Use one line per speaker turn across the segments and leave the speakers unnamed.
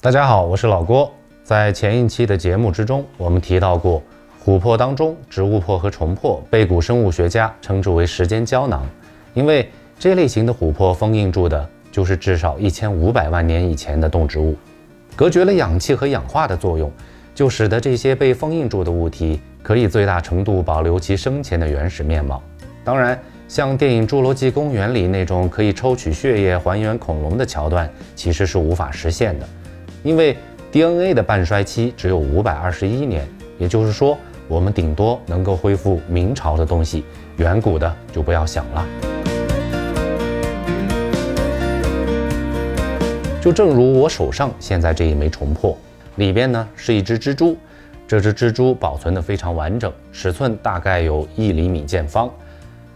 大家好，我是老郭。在前一期的节目之中，我们提到过，琥珀当中植物珀和虫珀被古生物学家称之为时间胶囊，因为这类型的琥珀封印住的就是至少一千五百万年以前的动植物，隔绝了氧气和氧化的作用，就使得这些被封印住的物体可以最大程度保留其生前的原始面貌。当然，像电影《侏罗纪公园》里那种可以抽取血液还原恐龙的桥段，其实是无法实现的，因为 DNA 的半衰期只有五百二十一年，也就是说，我们顶多能够恢复明朝的东西，远古的就不要想了。就正如我手上现在这一枚虫珀，里边呢是一只蜘蛛，这只蜘蛛保存的非常完整，尺寸大概有一厘米见方。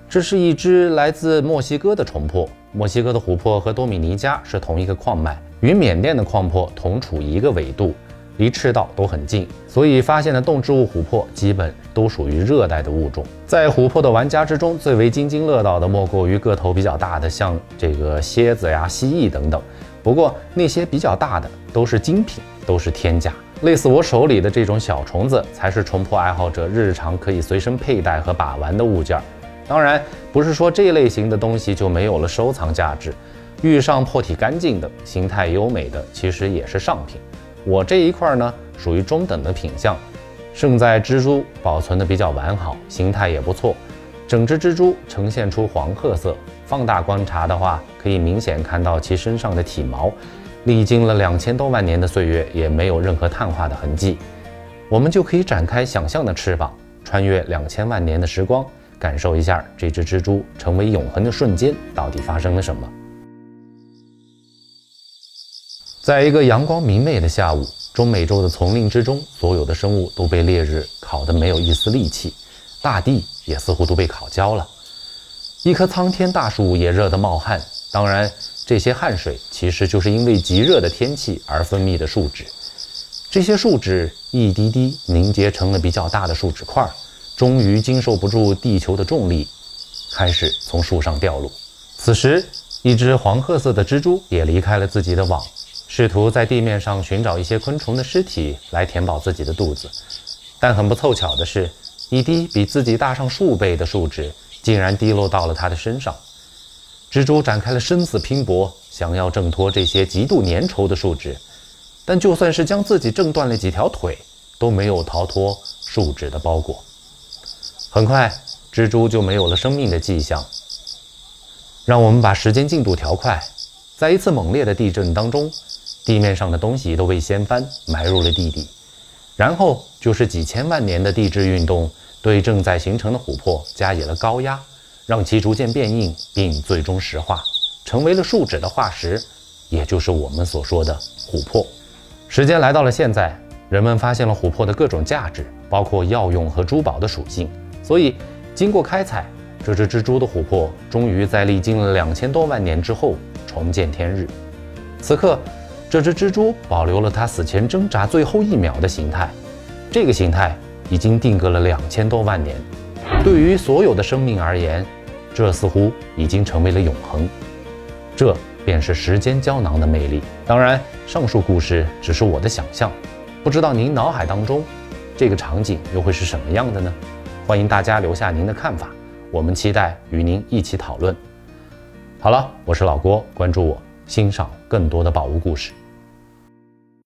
这是一只来自墨西哥的虫珀，墨西哥的琥珀和多米尼加是同一个矿脉，与缅甸的矿珀同处一个纬度，离赤道都很近，所以发现的动植物琥珀基本都属于热带的物种。在琥珀的玩家之中，最为津津乐道的莫过于个头比较大的，像这个蝎子呀、蜥蜴等等。不过那些比较大的都是精品，都是天价。类似我手里的这种小虫子，才是虫珀爱好者日常可以随身佩戴和把玩的物件。当然，不是说这类型的东西就没有了收藏价值。遇上破体干净的、形态优美的，其实也是上品。我这一块呢，属于中等的品相。胜在蜘蛛保存的比较完好，形态也不错。整只蜘蛛呈现出黄褐色，放大观察的话，可以明显看到其身上的体毛，历经了两千多万年的岁月，也没有任何碳化的痕迹。我们就可以展开想象的翅膀，穿越两千万年的时光。感受一下这只蜘蛛成为永恒的瞬间到底发生了什么？在一个阳光明媚的下午，中美洲的丛林之中，所有的生物都被烈日烤得没有一丝力气，大地也似乎都被烤焦了。一棵苍天大树也热得冒汗，当然，这些汗水其实就是因为极热的天气而分泌的树脂。这些树脂一滴滴凝结成了比较大的树脂块。终于经受不住地球的重力，开始从树上掉落。此时，一只黄褐色的蜘蛛也离开了自己的网，试图在地面上寻找一些昆虫的尸体来填饱自己的肚子。但很不凑巧的是，一滴比自己大上数倍的树脂竟然滴落到了它的身上。蜘蛛展开了生死拼搏，想要挣脱这些极度粘稠的树脂，但就算是将自己挣断了几条腿，都没有逃脱树脂的包裹。很快，蜘蛛就没有了生命的迹象。让我们把时间进度调快，在一次猛烈的地震当中，地面上的东西都被掀翻，埋入了地底。然后就是几千万年的地质运动，对正在形成的琥珀加以了高压，让其逐渐变硬，并最终石化，成为了树脂的化石，也就是我们所说的琥珀。时间来到了现在，人们发现了琥珀的各种价值，包括药用和珠宝的属性。所以，经过开采，这只蜘蛛的琥珀终于在历经了两千多万年之后重见天日。此刻，这只蜘蛛保留了它死前挣扎最后一秒的形态，这个形态已经定格了两千多万年。对于所有的生命而言，这似乎已经成为了永恒。这便是时间胶囊的魅力。当然，上述故事只是我的想象，不知道您脑海当中这个场景又会是什么样的呢？欢迎大家留下您的看法，我们期待与您一起讨论。好了，我是老郭，关注我，欣赏更多的宝物故事。